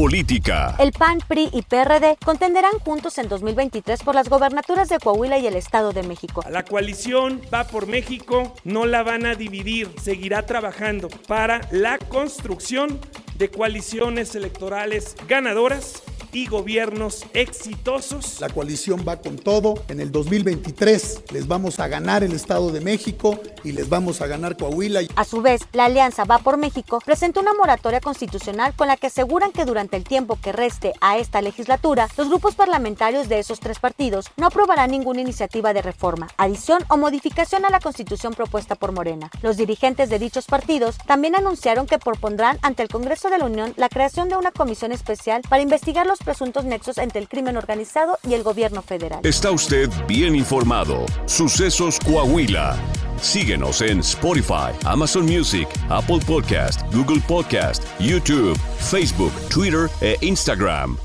política. El PAN, PRI y PRD contenderán juntos en 2023 por las gobernaturas de Coahuila y el Estado de México. La coalición va por México, no la van a dividir, seguirá trabajando para la construcción de coaliciones electorales ganadoras y gobiernos exitosos. La coalición va con todo. En el 2023 les vamos a ganar el Estado de México y les vamos a ganar Coahuila. A su vez, la Alianza Va por México presentó una moratoria constitucional con la que aseguran que durante el tiempo que reste a esta legislatura, los grupos parlamentarios de esos tres partidos no aprobarán ninguna iniciativa de reforma, adición o modificación a la constitución propuesta por Morena. Los dirigentes de dichos partidos también anunciaron que propondrán ante el Congreso de la Unión la creación de una comisión especial para investigar los presuntos nexos entre el crimen organizado y el gobierno federal. Está usted bien informado. Sucesos Coahuila. Síguenos en Spotify, Amazon Music, Apple Podcast, Google Podcast, YouTube, Facebook, Twitter e Instagram.